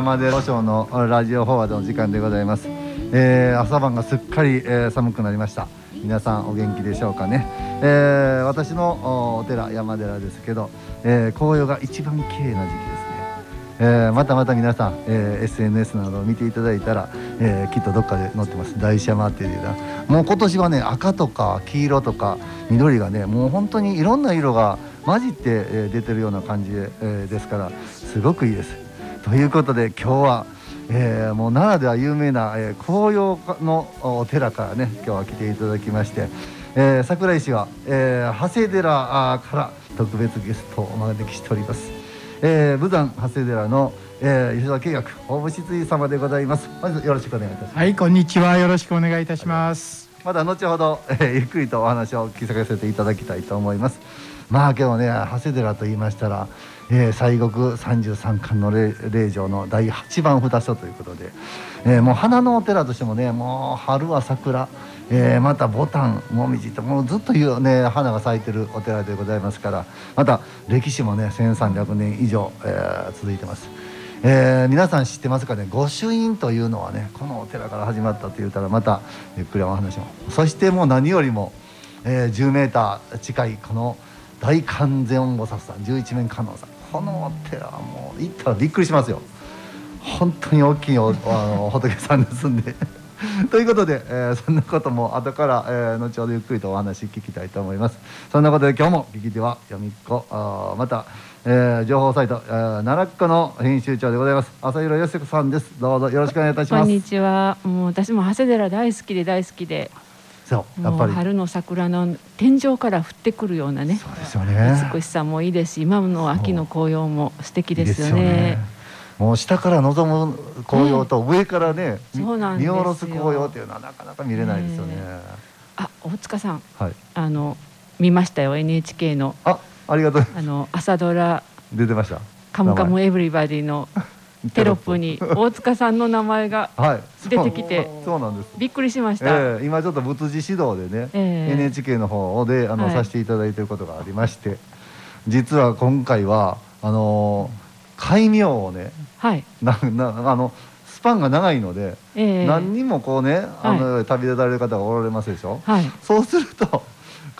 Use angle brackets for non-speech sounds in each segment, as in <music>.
山寺賞のラジオフォワードの時間でございます、えー、朝晩がすっかり、えー、寒くなりました。皆さんお元気でしょうかね、えー、私のお寺山寺ですけど、えー、紅葉が一番綺麗な時期ですね。えー、またまた皆さん、えー、SNS などを見ていただいたら、えー、きっとどっかで載ってます。大師山っていうな。もう今年はね赤とか黄色とか緑がねもう本当にいろんな色が混じって、え、出てるような感じで,、え、ですからすごくいいです。ということで今日は、えー、もう奈良では有名な、えー、紅葉のお寺からね今日は来ていただきまして、えー、桜井市は、えー、長谷寺から特別ゲストをお招きしております。えー、武山長谷寺の、えー、吉田慶学大仏井様でございます。まずよろしくお願いいたします。はい、こんにちは。よろしくお願いいたします。また後ほど、えー、ゆっくりとお話を聞かせていただきたいと思います。まあ今日ね長谷寺と言いましたら、えー、西国三十三巻の霊場の第八番札所ということで、えー、もう花のお寺としてもねもう春は桜、えー、またボタンもみじともうずっというね花が咲いてるお寺でございますからまた歴史もね1300年以上、えー、続いてます。えー、皆さん知ってますかね御朱印というのはねこのお寺から始まったと言ったらまたゆっくりお話もそしてもう何よりも、えー、10メーター近いこの大観世音菩薩さん十一面観音さんこのお寺はもう行ったらびっくりしますよ。本当に大きいお <laughs> あの仏さんですんで。<laughs> ということで、えー、そんなことも後から、えー、後ほどゆっくりとお話聞きたいと思います。そんなことで今日も聞き手は読みっ子あまた、えー、情報サイト、えー、奈良っ子の編集長でございます。朝広義子さんです。どうぞよろしくお願いいたします。こんにちは。もう私も長谷寺大好きで大好きで。そうやっぱり。春の桜の天井から降ってくるようなねそうですよね。美しさもいいですし今の秋の紅葉も素敵ですよね。もう下から望む紅葉と上からね、そうなん見下ろす紅葉っていうのはなかなか見れないですよね。あ、大塚さん、はい、あの見ましたよ NHK の。あ、ありがとうあの朝ドラ。出てました。カムカムエブリバディの <laughs> テロップに大塚さんの名前が出てきて、そう。なんです。びっくりしました。えー、今ちょっと仏事指導でね、えー、NHK の方であの、はい、させていただいていることがありまして、実は今回はあのー戒名をね、はい、ななあのスパンが長いので、えー、何人もこうねあの、はい、旅立たれる方がおられますでしょ、はい、そうすると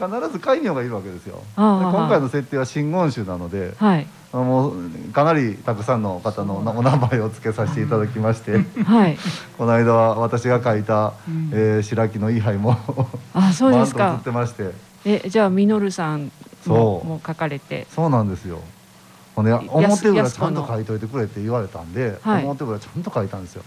必ず戒名がいるわけですよ。今回の設定は真言宗なので、はい、もうかなりたくさんの方のお名前を付けさせていただきまして、<laughs> はい、<laughs> この間は私が書いた、うん、えー、白木の位牌もあそうですか。ってまして。えじゃあ稔さんもも書かれて。そうなんですよ。ほんで表裏ちゃんと書いといてくれって言われたんで、はい、表裏ちゃんと書いたんですよ。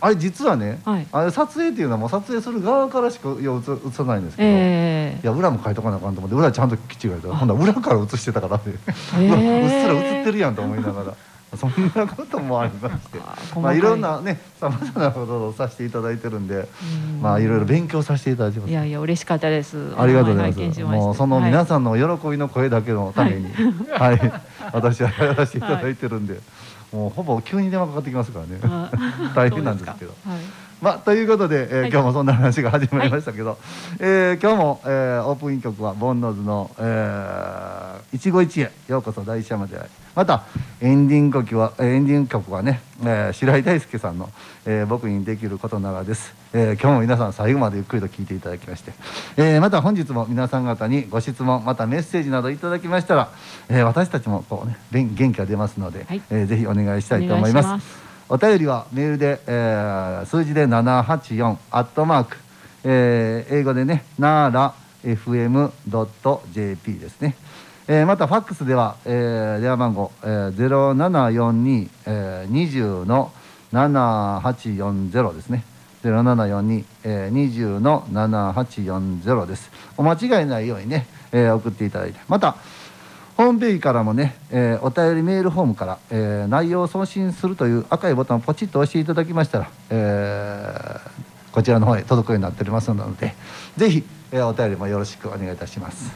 あれ実はね、はい、あれ撮影っていうのはもう撮影する側からしかいや映さないんですけど、えー、いや裏も書いとかなあかんと思って裏ちゃんときっちり書いてほんな裏から映してたからって、え。ー、<laughs> うっすら映ってるやんと思いながら。そんなこともありまして、まあい。ろんなね、さまざまなことをさせていただいてるんで、まあいろいろ勉強させていただいてます。いやいや嬉しかったです。ありがとうございます。もうその皆さんの喜びの声だけのために、はい、はい、私はやらせていただいてるんで、もうほぼ急に電話かかってきますからね、<laughs> 大変なんですけど。まあ、ということで、えーはい、今日もそんな話が始まりましたけど、はい、えー、今日も、えー、オープン曲はボンノーズの、えー、一期一会ようこそ大師山で。ありまたエンディング曲はエンディング曲はね、えー、白井大輔さんの、えー「僕にできることなら」です、えー、今日も皆さん最後までゆっくりと聞いていただきまして、えー、また本日も皆さん方にご質問またメッセージなどいただきましたら、えー、私たちもこうね元気が出ますので、はい、えー、ぜひお願いしたいと思いますお便りはメールで、えー、数字で784アットマーク、えー、英語でねなら FM.jp ですね、えー、またファックスでは、えー、電話番号、えー、0742、えー、20の7840ですね。0742、えー、20の7840です。お間違いないようにね、えー、送っていただいて。またホームページからもね、えー、お便りメールフォームから、えー、内容を送信するという赤いボタンをポチッと押していただきましたら、えー、こちらの方へ届くようになっておりますのでぜひ、え、お便りもよろしくお願いいたします。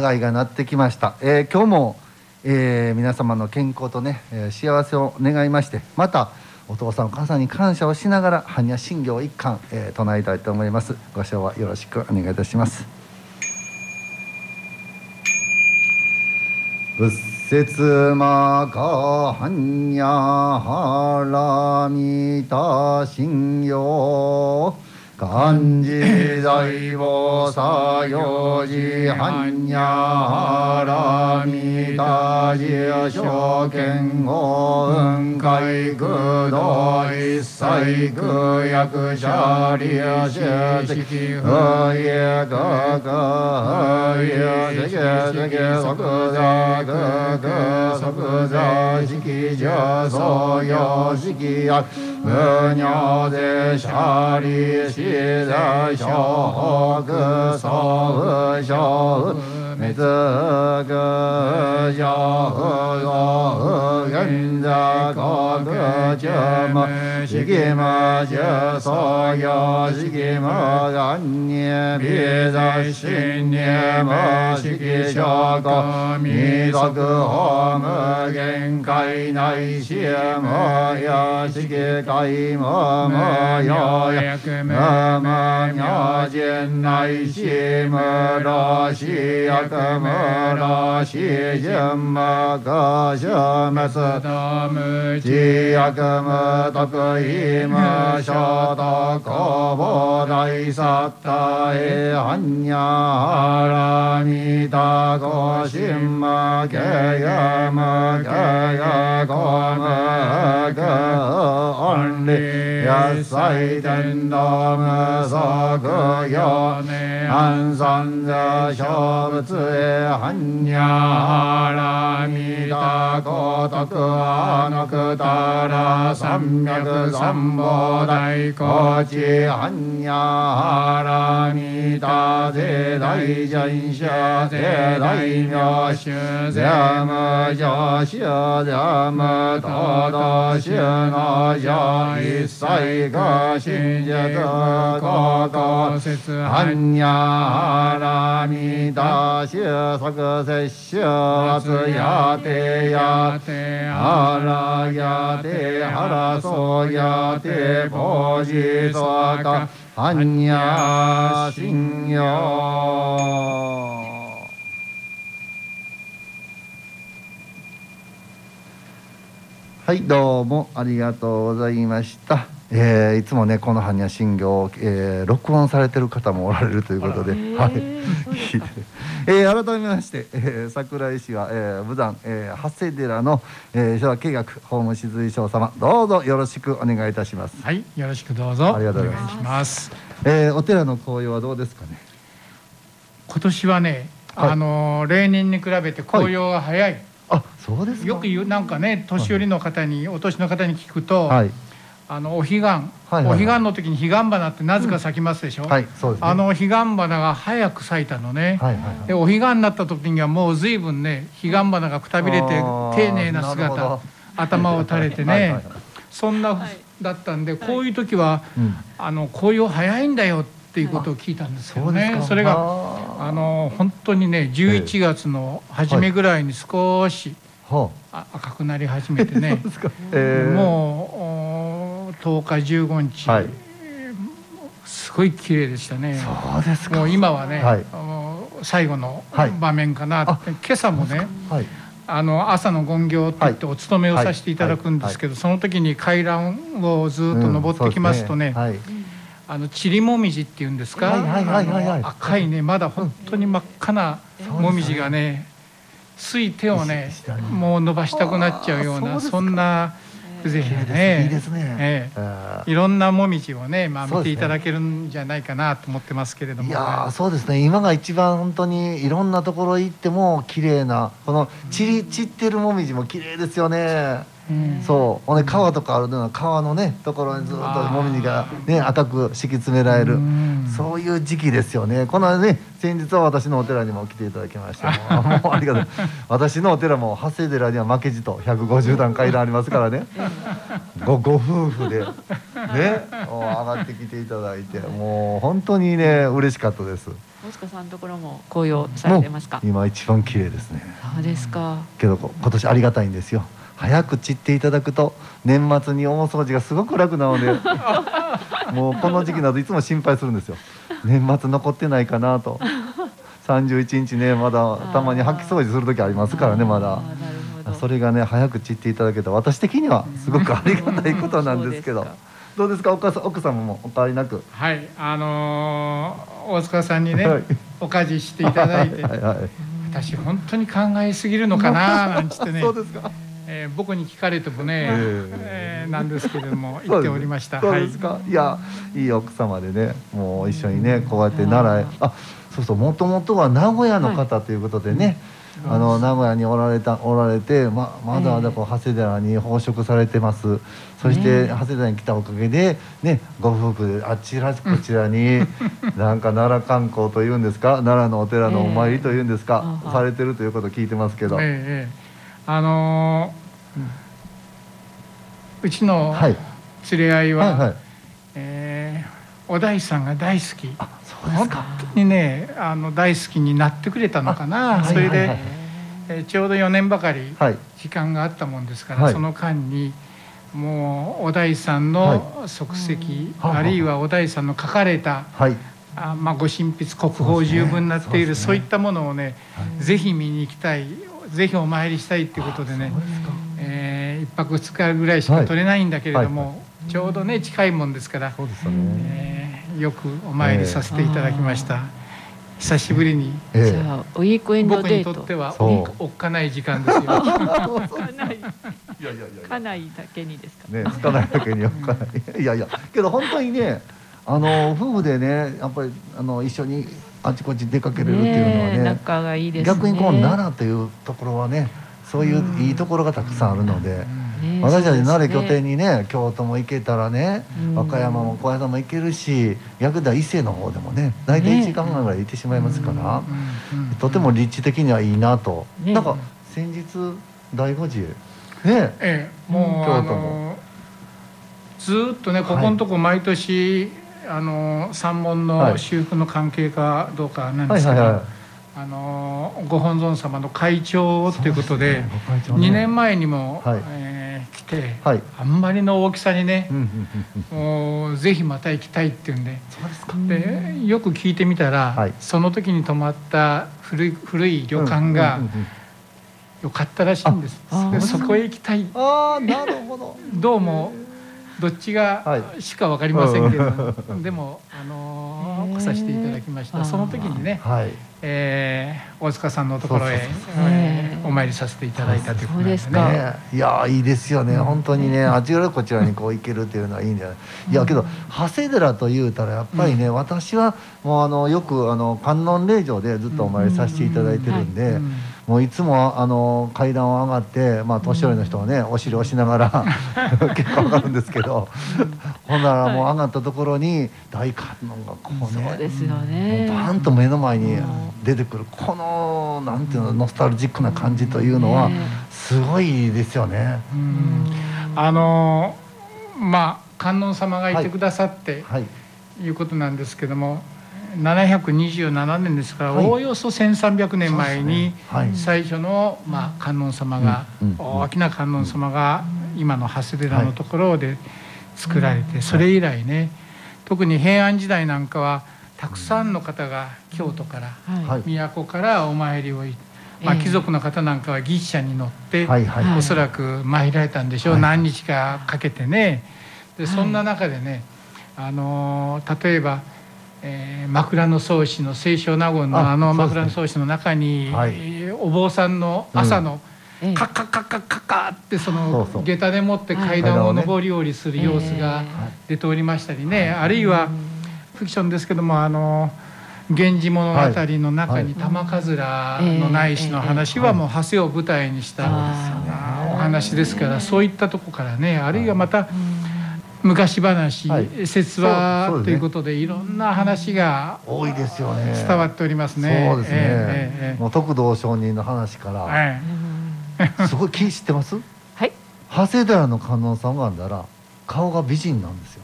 はい、が鳴ってきました。えー、今日も、えー、皆様の健康とね、えー、幸せを願いましてまたお父さんお母さんに感謝をしながら般若心経一貫、えー、唱えたいと思います。ご唱和よろしくお願いいたします。仏説魔か般若波羅蜜多心経漢字財宝作業時般若波羅蜜多自証券語雲海空道一切空役者利主席不也格格不也世界世界即座格格即座式者創業式役 P'ñā zé shā rī shī zé shā gā sā gā shā 每这个小个人在高个节目，是给么就所有是给么安年别在新年么是给小个弥陀个好么限界内些么呀是给该么么呀呀么么呀见内些么啦些呀 Kamarāśi yamma kāśa mēsadāmu jīyākama tapkayīma shātā kāvārāi sattāi haññārāmi tākāśimma kēyāma kēyā kāma kāārni yasai tendāma sākayāmi 伊么小达可波大萨达诶安三者小不子诶安呀拉弥达个得个阿那个达拉三脈三宝大高知般若波羅蜜多世大真社世大妙修世無常修世無多多修の上一切が真実高校説般若つやてやてはらやてはらそやてぼじそか般若心経はいどうもありがとうございました。えー、いつもねこの般若心経を、えー、録音されてる方もおられるということで、はい、<laughs> えー、改めまして、えー、桜井市は、えー、武山、えー、八世寺の、えー、昭和計画法務静井将様どうぞよろしくお願いいたします。はいよろしくどうぞありがとうございます。えー、お寺の紅葉はどうですかね？今年はね、はい、あの例年に比べて紅葉が早い。はい、あそうですよく言うなんかね年寄りの方に、お年の方に聞くと。はいあのお彼岸、はいはいはい、お彼岸の時に彼岸花ってなぜか咲きますでしょ、うん。はいね、あの彼岸花が早く咲いたのね、はいはいはい、でお彼岸になった時にはもう随分ね彼岸花がくたびれて丁寧な姿頭を垂れてね。はい、そんなだったんでこういう時は、あの紅葉早いんだよっていうことを聞いたんですけどねそれがあの本当にね11月の初めぐらいに少し、赤くなり始めてね、<laughs> えー、もう10日15日、はい、すごい綺麗でしたね。そうですもう今はね、はい、最後の場面かな、はい、今朝もね、あの朝の勤行って言ってお勤めをさせていただくんですけど、その時に階段をずっと登ってきますとね、あのちりもみじっていうんですか？赤いねまだ本当に真っ赤なもみじがねつい手をねもう伸ばしたくなっちゃうようなそんな風情でね。いいですね、ええ、いろんなもみじをね、まあ、見ていただけるんじゃないかなと思ってますけれども、いやそうですね。今が一番本当にいろんなところ行っても綺麗なこの散り散ってるもみじも綺麗ですよね。うん、そう。ほんで川とかあるのは川のねところにずっともみじがね赤く敷き詰められる、そういう時期ですよね。このね先日は私のお寺にも来ていただきまして <laughs> もうありがとう。私のお寺も長谷寺には負けじと150段階段ありますからね。ごご夫婦でね上がってきていただいてもう本当にね嬉しかったです。大塚さんのところも紅葉されてますか？今一番綺麗ですね。そうですか。けど今年ありがたいんですよ早く散っていただくと年末に大掃除がすごく楽なので <laughs> もうこの時期などいつも心配するんですよ。年末残ってないかなと。31日ねまだたまに掃き掃除する時ありますからねまだ。それがね早く散っていただけた私的にはすごくありがたいことなんですけど。どうですか？奥さ奥様もお変わりなく？はいあのー、大塚さんにね、はい、お家事していただいて。<laughs> はい、私本当に考えすぎるのかななんつってね。<laughs> そうですかえー、僕に聞かれてもね、えー、なんですけれども <laughs> 言っておりました。そうです。か。はい、いやいい奥様でね、もう一緒にねこうやって奈良へ、あ、そうそうもともとは名古屋の方ということでね。はい、あの名古屋におられたおられてままだまだこう長谷寺に奉職されてます。そして長谷寺に来たおかげでねご夫婦であちらこちらに <laughs> なんか奈良観光というんですか奈良のお寺のお参りというんですか、されてるということを聞いてますけど。ええあのーうちの連れ合いは、はいはい、えー、お大師さんが大好き。本当にねあの大好きになってくれたのかな、それで、はいはい、えー、ちょうど4年ばかり時間があったもんですから、はい、その間にもうお大師さんの足跡、あるいはお大師さんの書かれた、はい。あまあ、ご神筆国宝十分になっているそう、ね,、いったものをね、はい、ぜひ見に行きたいぜひお参りしたいっていうことでねえー、1泊2日ぐらいしか取れないんだけれども、はいはい、ちょうどね近いもんですからそうですね、えー、よくお参りさせていただきました。久しぶりに、えー、じゃあウィークエンド僕にとってはおっかない時間ですよ。<laughs> いやいやいや。かないだけにですか？ね、つかないだけにおっかない。いやいや、けど本当にね、あの夫婦でね、やっぱりあの一緒にあちこち出かけれるっていうのはね、仲がいいです、ね、逆にこう奈良というところはね、そういういいところがたくさんあるので。私たち奈良拠点にね京都も行けたらね和歌山も小山も行けるし逆だ伊勢の方でもね大体1時間半ぐらい行ってしまいますからとても立地的にはいいなと、なんか先日醍醐寺へね、ええ、も。う京都もずっとねここのとこ毎年、あの三門の修復の関係かどうかなんですけど、あのご本尊様の会長ということでで、ね。2年前にも、はい、えー、来て、はい、あんまりの大きさにね、もうぜひまた行きたいっていうんで。でよく聞いてみたら、はい、その時に泊まった古い古い旅館が、よかったらしいんです。でそこへ行きたい。あなるほど。どうもどっちがしか分かりませんけど、でもあの来させていただきました。その時にね、はい、えー、大塚さんのところへお参りさせていただいたということですね。いやいいですよね、本当にねあちらこちらにこう行けるっていうのはいいんじゃない。いやけど長谷寺というたらやっぱりね、私はもうあのよくあの観音霊場でずっとお参りさせていただいてるんで。もういつもあの階段を上がって、まあ、年寄りの人はね、お尻を押しながら <laughs> 結構上がるんですけどほんならもう上がったところに大観音がこうねそうですよね。バンと目の前に出てくるこのなんていうのノスタルジックな感じというのはすごいですよね。あのまあ観音様がいてくださって、はい、いうことなんですけども、727年ですから、おおよそ1300年前に最初の、まあ、観音様が、大きな観音様が今の長谷寺のところで作られて、それ以来ね特に平安時代なんかはたくさんの方が京都から、都からお参りを行って。まあ、貴族の方なんかは牛車に乗って、おそらく参られたんでしょう、何日かかけてね。でそんな中でね、あの例えばえー、枕草子の清少納言のあの枕草子の中に、はい、お坊さんの朝の、うん、カッカッカッカッカッカってその下駄でもって階段を上り下りする様子が出ておりましたりね、あるいはフィクションですけどもあの「源氏物語」の中に玉桂の内史の話はもう長谷を舞台にしたお話ですからそういったとこからねあるいはまた昔話、はい、説話ということで、いろんな話が多いですよね伝わっておりますね。そうですね。えー、もう徳道上人の話から、えー、<laughs> すごい気知ってます？はい。長谷寺の観音さんがあんだら顔が美人なんですよ。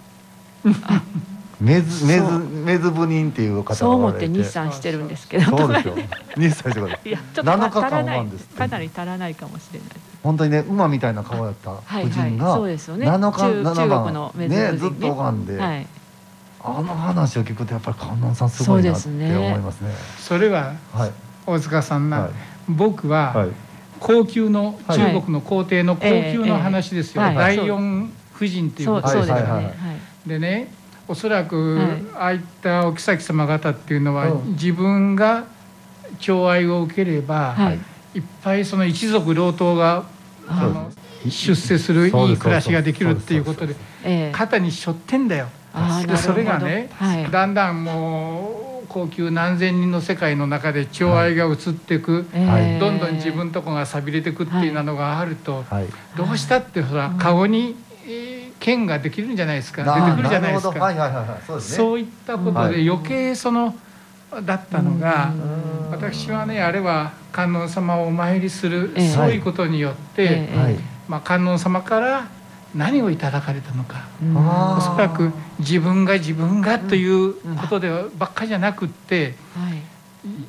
メズメズメズブニンっていう方そう思って日産してるんですけど。そうですよ。日産してください。いやちょっと7日間なんです。かなり足らないかもしれない。本当にね馬みたいな顔やった夫人が7日7番ねずっと拝んで。はい。あの話を聞くとやっぱり観音さんすごいなって思いますね。それは、はい、大塚さんな、はい、僕は、はい、高級の中国の皇帝の高級の話ですよ。第四夫人っていうことですよね。でね、おそらく、ああいったお妃様方っていうのは、自分が寵愛を受ければ、い、っぱいその一族老頭があの出世するいい暮らしができるっていうことで肩に背負ってんだよ。でそれがね、だんだんもう高級何千人の世界の中で寵愛が移ってい。く、どんどん自分とこがさびれていくっていうのがあると、どうしたってほら顔に剣ができるんじゃないですか。出てくるじゃないですか。そういったことで余計そのだったのが私はねあれは観音様をお参りする、そういうことによって、まあ、観音様から何をいただかれたのか、おそらく自分が自分がということでばっかりじゃなくって、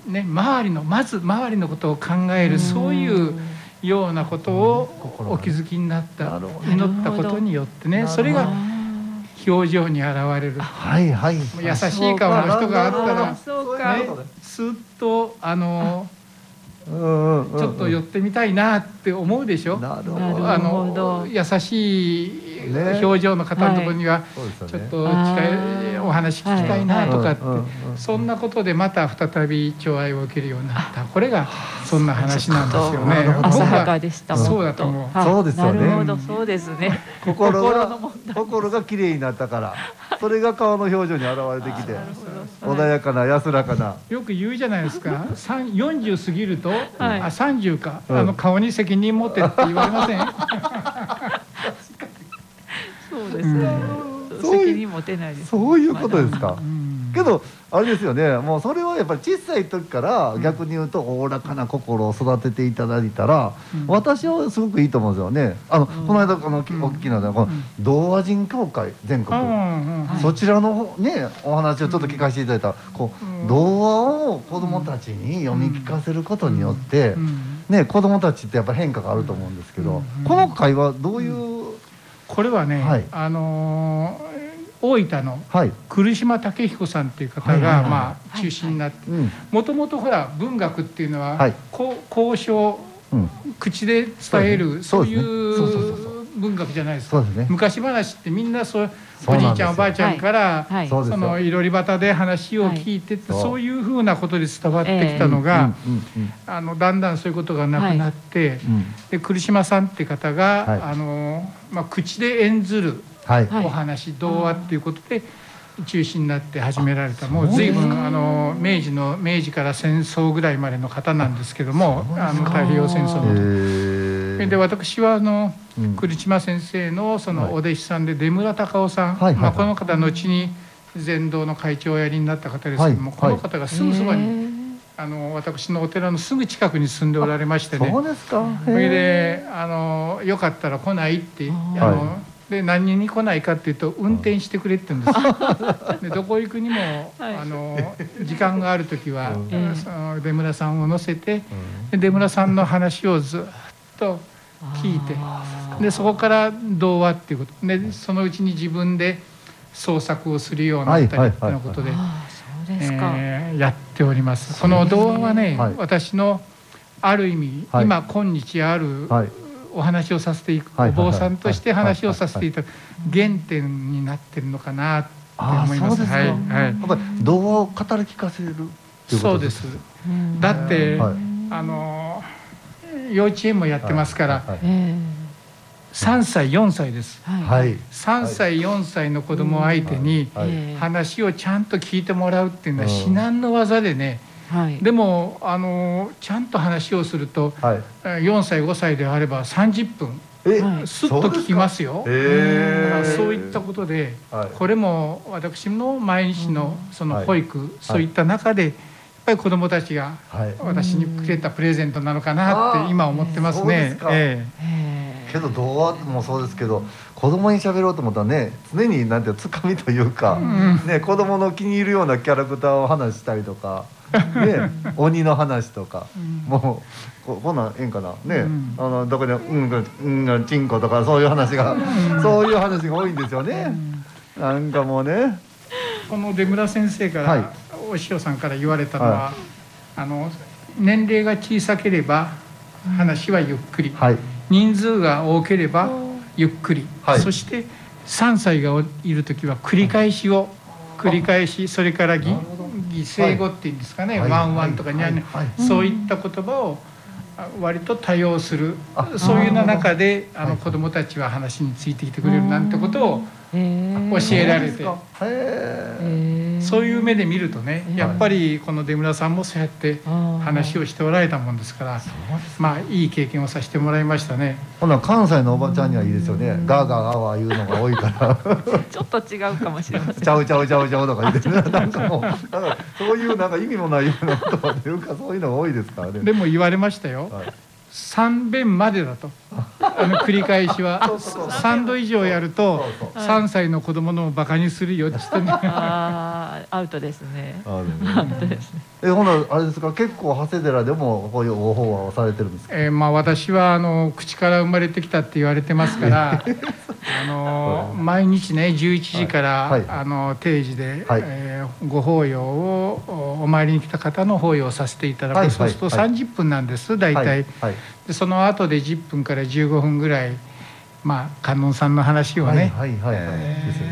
ね、周りのまず周りのことを考えるそういうようなことをお気づきになった祈ったことによってねそれが表情に現れる、はいはい、優しい顔の人があったら、ね、すっとあの。ちょっと寄ってみたいなって思うでしょ？あの優しい表情の方のところにはちょっと近いお話聞きたいなとかってそんなことでまた再び寵愛を受けるようになった。これがそんな話なんですよね。浅はか。でしたそうだと思う。そうですよね。そうですね。心が心が綺麗になったから。それが顔の表情に現れてきて穏やかな安らかな。よく言うじゃないですか。40過ぎると、はい、あ30か、うん、あの顔に責任持ってって言われません？そうですね、うん、責任持てないです。そういうことですか、うん。けどあれですよね。もうそれはやっぱり小さい時から逆に言うとおおらかな心を育てていただいたら、私はすごくいいと思うんですよね。あの、この間この大きなこの童話人協会全国、そちらのねお話をちょっと聞かせていただいたこう童話を子どもたちに読み聞かせることによって、ね子どもたちってやっぱ変化があると思うんですけど、この会はどういうこれはね、はい、あのー大分の来島武彦さんっていう方がまあ中心になってもともとほら文学っていうのは交渉口で伝えるそういう文学じゃないですか。昔話ってみんなそうおじいちゃんおばあちゃんからそのいろり端で話を聞いててそう。いうふうなことで伝わってきたのがあのだんだんそういうことがなくなってで来島さんって方があのまあ口で演ずるお話、童話っていうことで中心になって始められたもう随分あの明治の明治から戦争ぐらいまでの方なんですけどもあの太平洋戦争ので私はあの栗島先生のそのお弟子さんで出村隆夫さん、まあ、この方後に禅道の会長をやりになった方ですけども、この方がすぐそばに。あの私のお寺のすぐ近くに住んでおられましてね。そうですか。それであのよかったら来ないってあので何に来ないかっていうと運転してくれって言うんです。<laughs> でどこ行くにも、はい、あの時間がある時は、その出村さんを乗せて、で出村さんの話をずっと聞いて。でそこから童話っていうこと。でそのうちに自分で創作をするようになったりっていうことで。えー、やっております。この童話はね、はい、私のある意味、はい、今今日ある、はい、お話をさせていく、お坊さんとして話をさせていただく原点になってるのかなって思います。はい、はい。やっぱり童話を語り聞かせるそうです。だって、あの幼稚園もやってますから。3歳4歳です、はい、3歳4歳の子供相手に話をちゃんと聞いてもらうっていうのは至難の技でね、はい、でもあのちゃんと話をすると、はい、4歳5歳であれば30分すっと聞きますよ。そういったことで、はい、これも私の毎日のその保育、はい、そういった中で、やっぱり子どもたちが私にくれたプレゼントなのかなって今思ってますね。ええ、けどどうもそうですけど子供に喋ろうと思ったらね常になんてつかみというか、うん、ね子供の気に入るようなキャラクターを話したりとか。ね、鬼の話とか、うん、もうここんなんええんかな？ね、うん、あのどこでうんがうんがちんことかそういう話が、うん、そういう話が多いんですよね、なんかもうね。この出村先生から、はい、お師匠さんから言われたのは、はい、あの年齢が小さければ話はゆっくり、はい、人数が多ければゆっくり、そして3歳がいる時は繰り返しを繰り返しそれからぎ犠牲語っていうんですかね、はい、ワンワンとかニャンニャン、そういった言葉を割と多用するそういう中であの子どもたちは話についてきてくれるなんてことを教えられて。そういう目で見るとねやっぱりこの出村さんもそうやって話をしておられたもんですからまあいい経験をさせてもらいましたね。ほな関西のおばちゃんにはいいですよね。ガーガーガーワー言うのが多いから。<laughs> ちょっと違うかもしれません。ちゃうちゃうちゃうちゃうとか言ってなんかもうなんかそういうなんか意味もないようなことというかそういうのが多いですからね。でも言われましたよ、はい。3遍までだと。あの繰り返しは。<laughs> 3度以上やると3歳の子供のバカにするよってってね。あアウトですね。アウトですねえほなあれですか？結構長谷寺でもこういうご法話をされてるんですか、えー、まあ私はあの口から生まれてきたって言われてますから <laughs> あの毎日ね11時から、はい、あの定時で、はい、えー、ご法要をお参りに来た方の法要をさせていただく、はい、そうすると30分なんです大体、でその後で10分から15分ぐらいまあ観音さんの話をね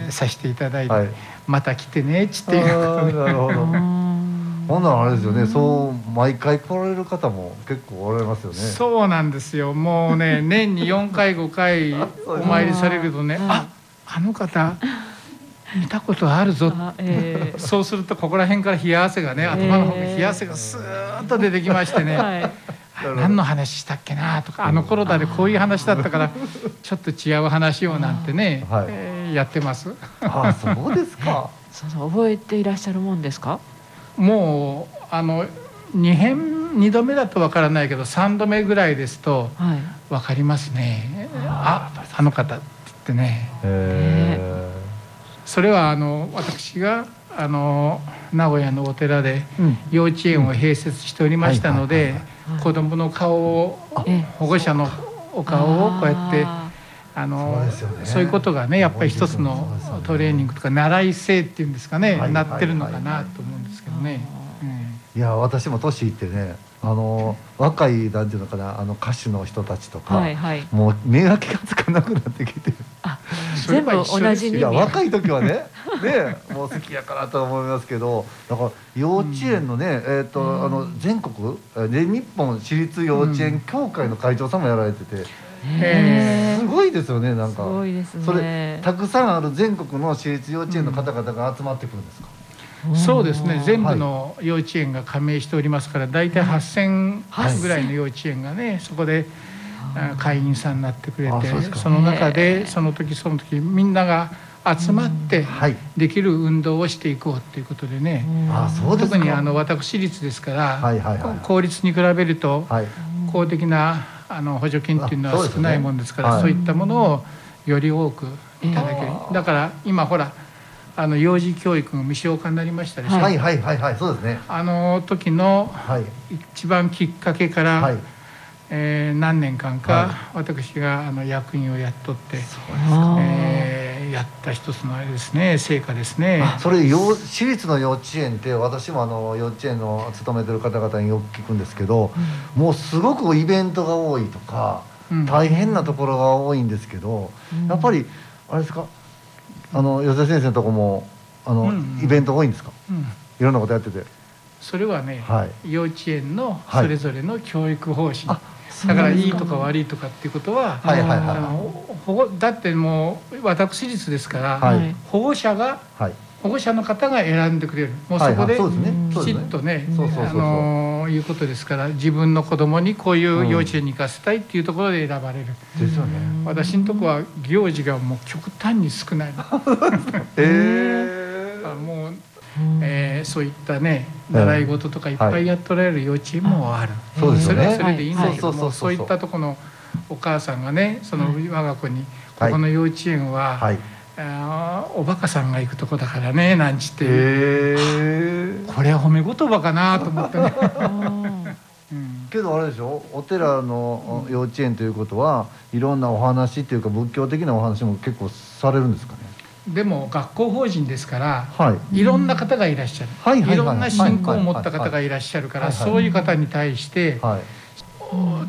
させていただいて、また来てねっつっていうことで。<laughs> ほんならあれですよねそう毎回来られる方も結構おられますよね。そうなんですよ。もうね <laughs> 年に4回5回お参りされるとねああの方見たことあるぞ、えー、そうするとここら辺から冷や汗がね頭の方が冷や汗がスーッと出てきましてね、はい。何の話したっけなとかあの頃だねこういう話だったから <laughs> ちょっと違う話をなんてね、はい。えー、やってます。あそうですか。<laughs> そうそう覚えていらっしゃるもんですか？もうあの2編2度目だとわからないけど3度目ぐらいですと分かりますね、はい、ああの方って言ってねそれはあの私があの名古屋のお寺で幼稚園を併設しておりましたので子供の顔を保護者のお顔をこうやってあのそういうことがねやっぱり一つのトレーニングとか習い性っていうんですかねなってるのかなと思うんですけどね。いや私も年いってねあの若いなんていうのかなあの歌手の人たちとか、はいはい、もう目が気がつかなくなってきて。<laughs> 全部同じにいや若い時はねねもう好きやからと思いますけどだから幼稚園のね、うん、えーと、うん、あの全国全日本私立幼稚園協会の会長さんもやられてて。すごいですよねなんか、ね、それたくさんある全国の私立幼稚園の方々が集まってくるんですか、うん、そうですね。全部の幼稚園が加盟しておりますから大体8,000ぐらいの幼稚園がねそこで会員さんになってくれてその中でその時その時みんなが集まってできる運動をしていこうということでね、特にあの私立ですから、公立に比べると公的なあの補助金っていうのは少ないもんですから、そういったものをより多くいただける、だから今ほらあの幼児教育が無償化になりましたでしょ。はいはいはいはいそうですね。あの時の一番きっかけから、はい、えー、何年間か私があの役員をやっとって、えー、やった一つのあれですね成果ですね。それ幼私立の幼稚園って私もあの幼稚園の勤めてる方々によく聞くんですけど、うん、もうすごくイベントが多いとか、うん、大変なところが多いんですけど、うん、やっぱりあれですか？あの吉田先生のとこもあの、うんうん、イベント多いんですか、うん、いろんなことやってて。それはね、はい、幼稚園のそれぞれの教育方針、はい、だからいいとか悪いとかっていうことは,、はいはいはい、保護だってもう私立ですから、はい、保護者が保護者の方が選んでくれる。もうそこできちっとねあのいうことですから自分の子供にこういう幼稚園に行かせたいっていうところで選ばれる、ですよね。私のとこは行事がもう極端に少ない。<laughs> えー、<laughs> もうえー、そういったね習い事とかいっぱいやっておられる幼稚園もある、そうですね、それはそれでいいんだけどもそういったところのお母さんがねその我が子に、ここの幼稚園は、はい。あおバカさんが行くとこだからねなんちってこれは褒め言葉かなと思ってね。<laughs> うん、けどあれでしょお寺の幼稚園ということはいろんなお話っていうか仏教的なお話も結構されるんですかね？でも学校法人ですから、はい、いろんな方がいらっしゃる、はいはい、い。ろんな信仰を持った方がいらっしゃるからそういう方に対して、はい、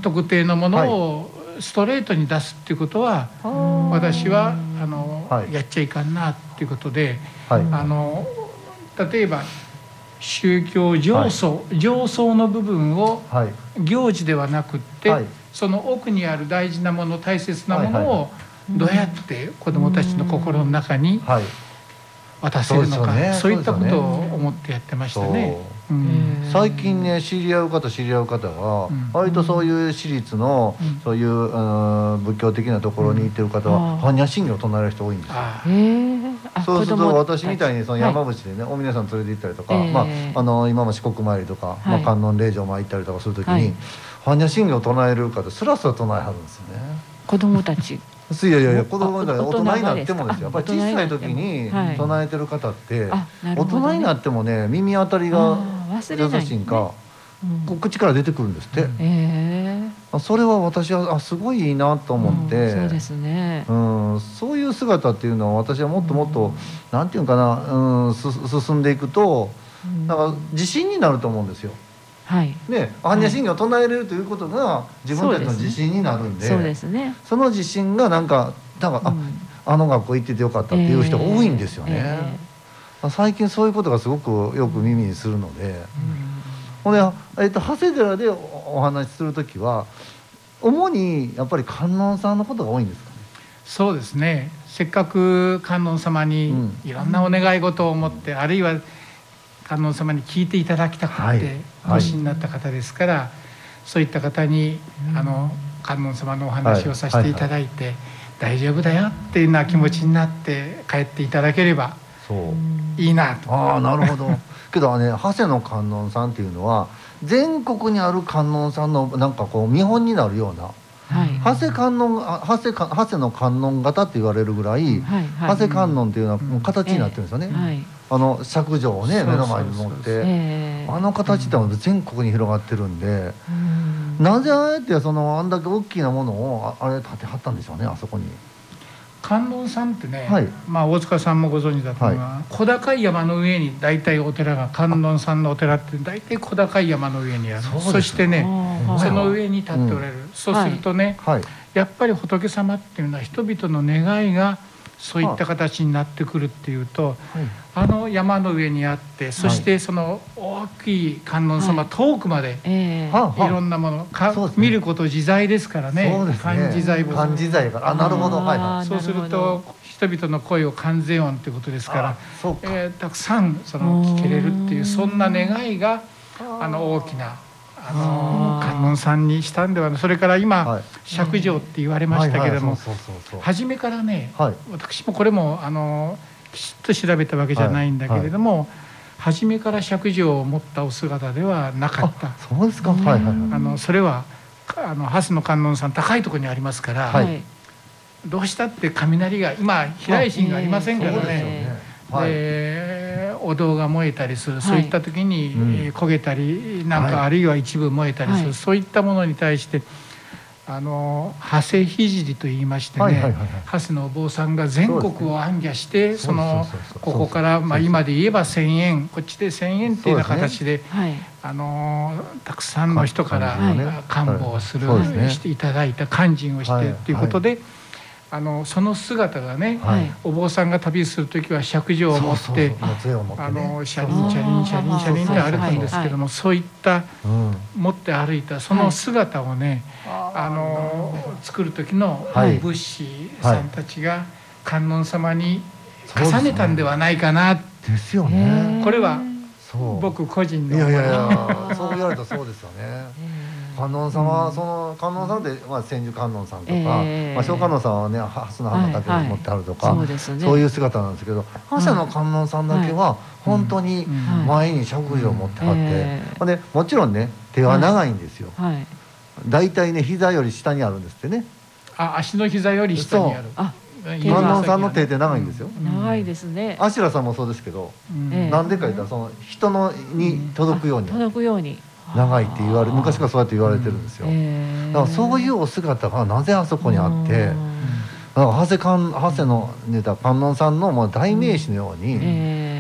特定のものをストレートに出すっていうことは私はあの、はい、やっちゃいかんなっていうことで、はい、あの例えば宗教上層、はい、上層の部分を行事ではなくって、その奥にある大事なもの大切なものをどうやって子どもたちの心の中に渡せるのか、そう、いったことを思ってやってましたね。最近ね知り合う方知り合う方が、割とそういう私立の、そういう、仏教的なところに行ってる方は般若心経を唱える人多いんですよ。そうすると私みたいにその山伏でね、お峰さん連れて行ったりとか、まあ、あの今も四国参りとか、まあ、観音霊場参ったりとかする時に、般若心経を唱える方すらすら唱えはるんですよね。子供たちいやいやいや子供だ大人になってもですよ。やっぱり小さい時に唱えてる方って大人になってもね耳当たりが優しいんか、う口から出てくるんですって、えー、それは私はあすごいいいなと思って、そうですね、うん、そういう姿っていうのは私はもっともっと、うん、なんていうかな、うん、す進んでいくとなんか自信になると思うんですよ。はい、ね般若心経を唱えれるということが自分たちの自信になるんでそうですね。その自信がなんかなんか、うん、ああの学校行っててよかったっていう人が多いんですよね。えー、最近そういうことがすごくよく耳にするので、うん、ほんで、えーと、長谷寺でお話しする時は主にやっぱり観音さんのことが多いんですかね？そうですね。せっかく観音様にいろんなお願い事を持って、うん、あるいは観音様に聞いていただきたくてお越しになった方ですから、はい、そういった方にあの観音様のお話をさせていただいて、大丈夫だよっていうような気持ちになって帰っていただければいいなと。あなるほど。けどね長谷の観音さんっていうのは全国にある観音さんのなんかこう見本になるような。はい、長谷観音長谷長谷の観音型って言われるぐらい、はい。はい、長谷観音っていうのはもう形になってるんですよね。えーはいあの尺状をね目の前に持ってあの形って全国に広がってるんで、うん、なぜあえてそのあんだけ大きなものをあれ建てはったんでしょうねあそこに。観音さんってね、はい、まあ大塚さんもご存知だと思うが、はい、小高い山の上に大体お寺が観音さんのお寺って大体小高い山の上にある。そしてねその上に立っておられる、うん、そうするとね、はい、やっぱり仏様っていうのは人々の願いがそういった形になってくるっていうと、はい、あの山の上にあってそしてその大きい観音様、はい、遠くまで、えー、いろんなものか、ね、見ること自在ですからねね。漢字財漢自在があなるほど。はいはい、そうすると人々の声を完全音っていうことですからえー、たくさんその聞けれるっていうそんな願いがあの大きなあの観音さんにしたんではそれから今、はい、釈上って言われましたけれども初めからね、はい、私もこれもあのきちっと調べたわけじゃないんだけれども、はい。はい、初めから釈上を持ったお姿ではなかった。そうですか、はいはいはい、あのそれはあの蓮の観音さん高いところにありますから、はい、どうしたって雷が今平石がありませんからね。でお堂が燃えたりする、そういった時に、焦げたりなんか、あるいは一部燃えたりする、そういったものに対してあの長谷聖と言いましてね長谷のお坊さんが全国を行脚してそのここからまあ今で言えば1,000円こっちで1,000円っていうような形であのたくさんの人から官房をするしていただいた勧進をしてっていうことで。あのその姿がね、はい、お坊さんが旅する時は尺状を持ってあの車輪車輪車輪車輪で歩くんですけどもそういった、持って歩いたその姿をね、あの作る時の仏師さんたちが観音様に重ねたんではないかなっですよね。これは僕個人のいやいやいやそう言われたらそうですよね <laughs> 観音様はその観音さんって、まあ、千手観音さんとか、まあ、小観音さんはね蓮の花だけ持ってあるとか、そういう姿なんですけど覇者の観音さんだけは本当に前に食事を持ってはって、でもちろんね手は長いんですよ。大体ね膝より下にあるんですってね。あ足の膝より下にある。観音さんの手って長いんですよ。長いですね。あしらさんもそうですけど、なんでか言ったらその人のに届くように。届くように。長いって言われ昔からそうやって言われてるんですよ。だからそういうお姿がなぜあそこにあって。長谷観長谷のネタ観音さんのもう代名詞のように、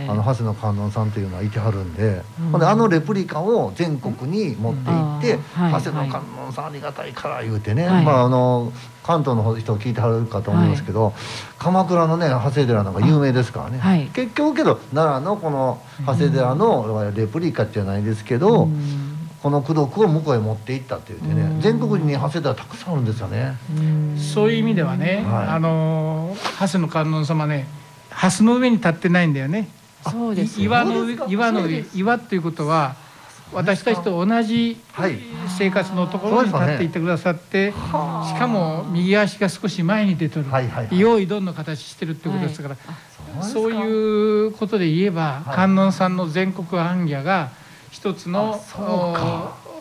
あの長谷の観音さんっていうのはいてはるんで,、ほんであのレプリカを全国に持って行って「長谷の観音さんありがたいから」言うてね、まああの関東の人聞いてはるかと思いますけど、鎌倉のね長谷寺なんか有名ですからね、結局けど奈良のこの長谷寺のレプリカじゃないですけど、この功徳を向こうへ持っていったって言ってね全国に長谷寺たくさんあるんですよね。そういう意味ではね、はい、あの長谷の観音様ね蓮の上に立ってないんだよね。そうです。岩の岩の上岩っていうことは私たちと同じ生活のところに立っていてくださって、しかも右足が少し前に出てる、用意どんの形してるってことですから、そういうことで言えば、観音さんの全国行脚が一つの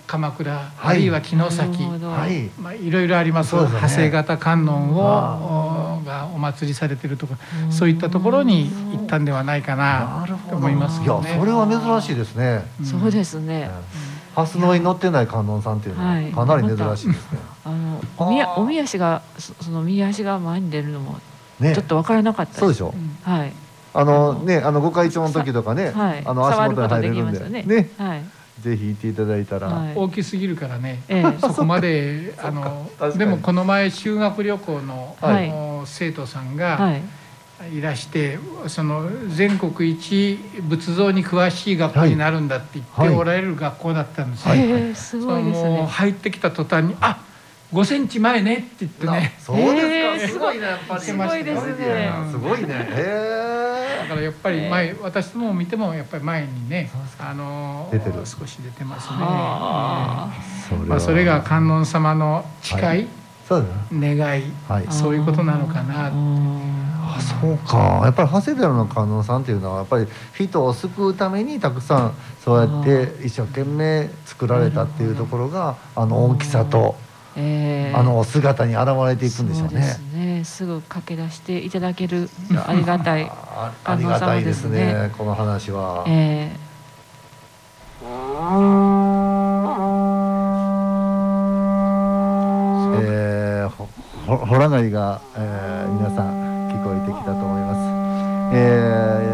鎌倉、あるいは城崎、はい。まあ、いろいろあります、ね、派生型観音をがお祭りされてるとかそういったところに行ったんではないかなと思います、ね、いやそれは珍しいですね、そうですね、ハスの上に乗ってない観音さんっていうのはかなり珍しいですね、あのおみおみ足がその右足が前に出るのもちょっと分からなかった、ね、そうでしょ、うはいあのねあのご会長の時とかね、はい、あの足元に入れるんでね。ね、はい、ぜひ行っていただいたら、はい、大きすぎるからね、ええ、そこまであのでもこの前修学旅行の,、はい、生徒さんがい。らして、その全国一仏像に詳しい学校になるんだって言っておられる学校だったんですよ。はいすごいですね。入ってきた途端にあ5センチ前ねって言ってね。そうですか。すごいねやっぱり。すごいですね。すごいね。へえ。だからやっぱり前私も見てもやっぱり前にねあの少し出てますね。まあそれが観音様の誓い、願い、そういうことなのかな。あそうかやっぱり長谷寺の観音さんっていうのはやっぱり人を救うためにたくさんそうやって一生懸命作られたっていうところがあの大きさと。えー、あの姿に現れていくんでしょうね。すねすぐ駆け出していただけるありがたいあ <laughs> ありがたいですねこの話は。えー、えー、ほほらがりが、えー、皆さん聞こえてきたと思います。えー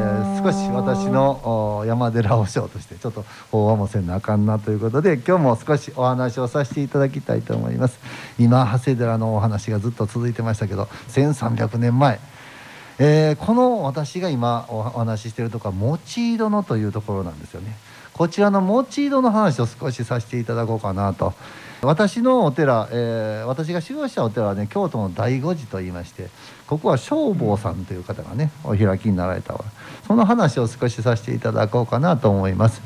少し私の山寺和尚としてちょっと法話もせなあかんなということで今日も少しお話をさせていただきたいと思います。今長谷寺のお話がずっと続いてましたけど1300年前。えー、この私が今お話ししているところは用井殿というところなんですよね。こちらの用井殿の話を少しさせていただこうかなと。私のお寺、えー、私が修行したお寺はね京都の醍醐寺といいましてここは正坊さんという方がねお開きになられたその話を少しさせていただこうかなと思います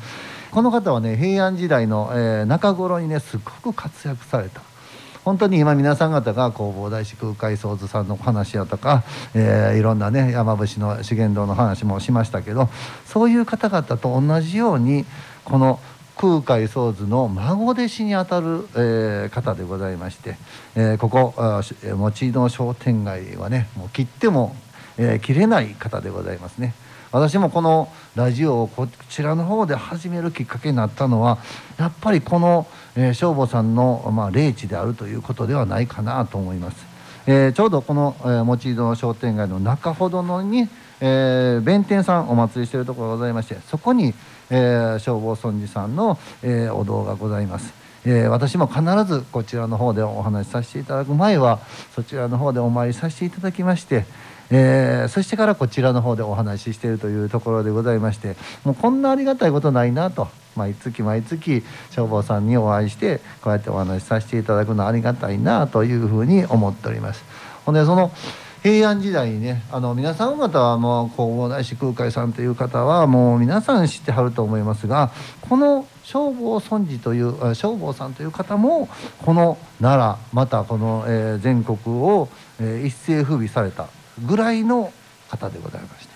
この方はね平安時代の、えー、中頃にねすごく活躍された本当に今皆さん方が弘法大師空海僧図さんの話やとか、えー、いろんなね山伏の修験道の話もしましたけどそういう方々と同じようにこの空海僧図の孫弟子にあたる、えー、方でございまして、えー、ここ持井の商店街はねもう切っても、えー、切れない方でございますね。私もこのラジオをこちらの方で始めるきっかけになったのはやっぱりこの、えー、さんの、まあ、霊地であるということではないかなと思います。えー、ちょうどこの、えー、持井戸商店街の中ほどのに、えー、弁天さんお祭りしているところがございましてそこに、えー、消防村司さんの、えー、お堂がございます。えー、私も必ずこちらの方でお話しさせていただく前はそちらの方でお参りさせていただきまして、えー、そしてからこちらの方でお話ししているというところでございましてもうこんなありがたいことないなと毎月毎月消防さんにお会いしてこうやってお話しさせていただくのはありがたいなというふうに思っております。ほんでその平安時代にねあの皆さん方はもう弘法大師空海さんという方はもう皆さん知ってはると思いますがこの消防尊寺という消防さんという方もこの奈良またこの、え、全国を、え、一世風靡されたぐらいの方でございまして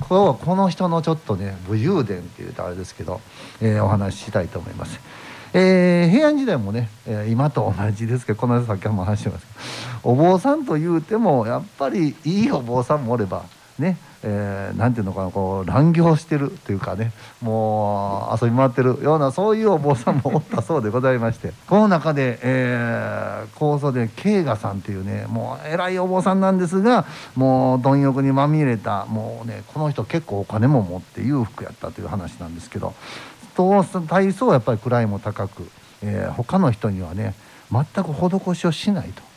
今日はこの人のちょっとね武勇伝っていうとあれですけど、えー、お話ししたいと思います。えー、平安時代もね、えー、今と同じですけどこの間さっきも話してますお坊さんというてもやっぱりいいお坊さんもおればねえー、なんていうのかなこう乱行してるというかねもう遊び回ってるようなそういうお坊さんもおったそうでございましてこの中で、えー、高祖で慶賀さんっていうねもう偉いお坊さんなんですがもう貪欲にまみれたもうねこの人結構お金も持って裕福やったという話なんですけど体操はやっぱり位も高く、えー、他の人にはね全く施しをしないと。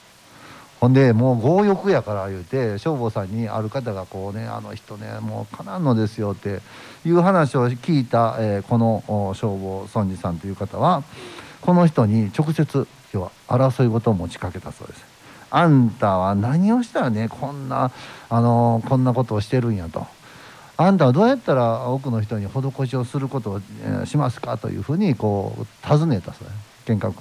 ほんでもう強欲やから言うて消防さんにある方がこうねあの人ねもうかなんのですよっていう話を聞いた、えー、この消防村司さんという方はこの人に直接今日は争い事を持ちかけたそうです。あんたは何をしたらねこんなあのこんなことをしてるんやと。あんたはどうやったら多くの人に施しをすることを、えしますかというふうにこう尋ねたそうです喧嘩を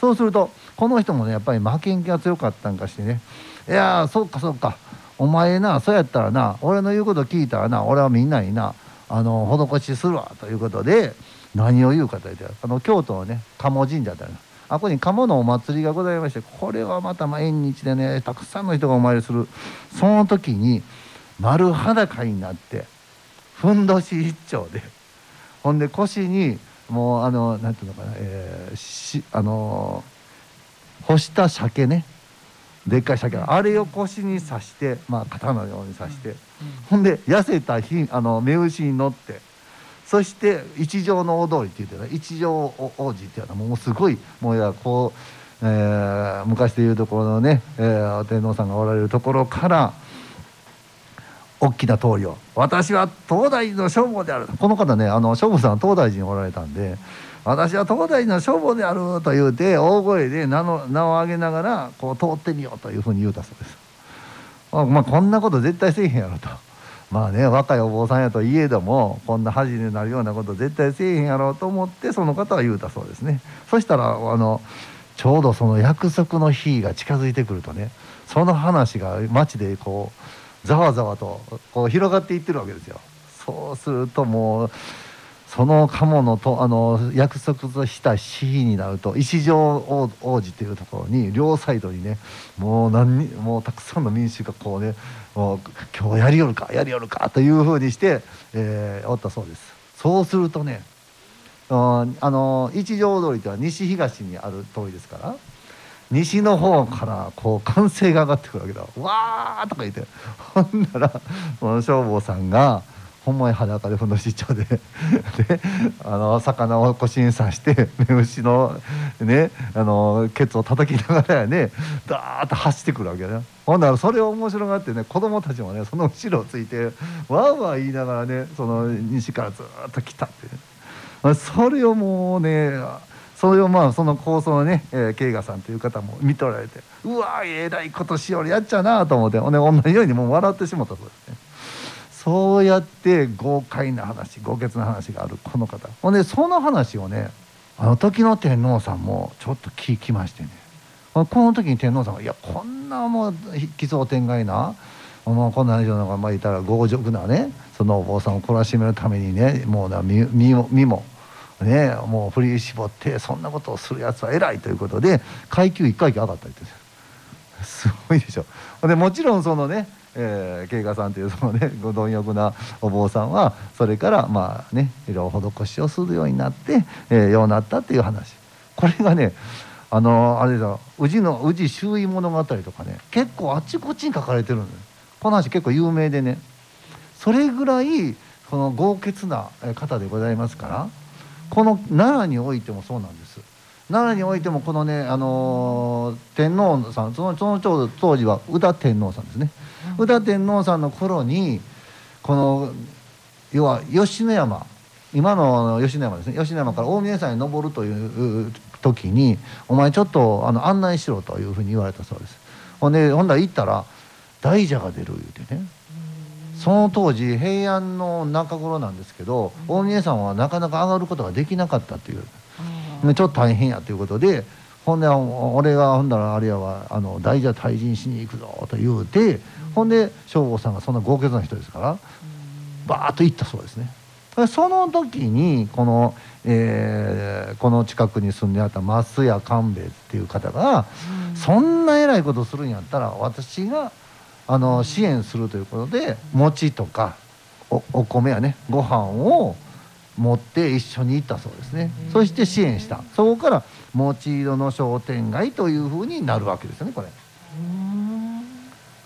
そうするとこの人もねやっぱり負けん気が強かったんかしてね。いやそうかそうか。お前なそうやったらな俺の言うこと聞いたらな俺はみんなになあの施しするわということで何を言うかというとあの京都のね鴨神社であるあここに鴨のお祭りがございましてこれはまた毎日でねたくさんの人がお参りする。その時に丸裸になってふんどし一丁で。ほんで腰にもうあのなんていうのかな、えー、しあの干した鮭ね。でっかい鮭。あれを腰に刺してまあ刀のように刺して、うん、ほんで痩せたひあの目牛に乗って。そして一条の大通りって言ってね一条王子っていうのはもうすごいもうやこう、えー、昔でいうところのね、えー、天皇さんがおられるところから大きな通りを私は東大寺の消防である。この方ねあの消防さんは東大寺におられたんで私は東大寺の消防であると言うて大声で名の名を上げながらこう通ってみようというふうに言うたそうです。まあこんなこと絶対せえへんやろと。まあね若いお坊さんやといえどもこんな恥になるようなこと絶対せえへんやろうと思ってその方は言うたそうですね。そしたらあのちょうどその約束の日が近づいてくるとねその話が街でこうざわざわとこう広がっていってるわけですよ。そうするともうその鴨のとあの約束とした日になると一条王子っていうところに両サイドにねもう何もうたくさんの民衆がこうねもう今日やりよるかやりよるかというふうにして、えー、おったそうです。そうするとねあの一条通りとは西東にある通りですから西の方からこう歓声が上がってくるわけだ「わー!」とか言って。ほんならその消防さんがほんまに裸でふのし丁で <laughs> であの魚を腰に刺して目牛のねあのケツを叩きながらねダーッと走ってくるわけねほんならそれ面白がってね子供たちもねその後ろをついてわーわー言いながらねその西からずっと来たって、それをもうねそれをまあその構想のね、えー、慶賀さんという方も見とられてうわえらいことしよるやっちゃうなと思ってほんで同じようにもう笑ってしもたそうですね。そうやって豪快な話豪傑な話があるこの方。ほんでその話をねあの時の天皇さんもちょっと聞きましてね。この時に天皇さんが「いやこんなもう奇想天外なもうこんな話のがまあいたら強辱なねそのお坊さんを懲らしめるためにねもう身身もねもう振り絞ってそんなことをするやつは偉いということで階級1階級上がったりってすごいでしょ。でもちろんそのねえー、慶賀さんというそのねご貪欲なお坊さんはそれからまあねいろいろ施しをするようになって、えー、ようなったっていう話。これがねあのあれだ宇治の宇治周囲物語とかね結構あっちこっちに書かれてるんですこの話結構有名でね。それぐらいその豪傑な方でございますからこの奈良においてもそうなんです。奈良においてもこのね、あのー、天皇さんそのその当時は宇田天皇さんですね、うん、宇田天皇さんの頃にこの要は吉野山今の吉野山ですね。吉野山から大峰山に登るという時に「お前ちょっとあの案内しろ」というふうに言われたそうです。ほんでほんだら行ったら大蛇が出る言うてねその当時平安の中頃なんですけど大宮さんはなかなか上がることができなかったという。ちょっと大変やということでほんで俺がほんだらあれやはあの大蛇退陣しに行くぞと言うてほんで省吾さんがそんな豪傑な人ですからバーッと行ったそうですね。その時にこの、えー、この近くに住んであった増谷勘兵衛っていう方が、そんな偉いことするんやったら私があの支援するということで餅とかおお米やねご飯を持って一緒に行ったそうですね、そして支援した。そこから餅色の商店街というふうになるわけですよねこれ。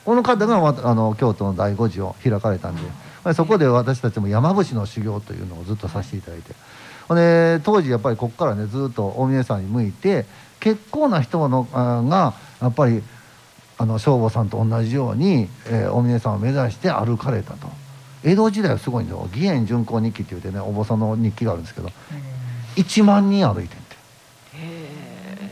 この方があの京都の第五次を開かれたんでそこで私たちも山伏の修行というのをずっとさせていただいて。で当時やっぱりここからねずっと大峰さんに向いて結構な人のがやっぱりあの省吾さんと同じように、えー、大峰さんを目指して歩かれたと。江戸時代はすごいんですよ。義援巡行日記って言ってねお坊さんの日記があるんですけど。1万人歩いてんて。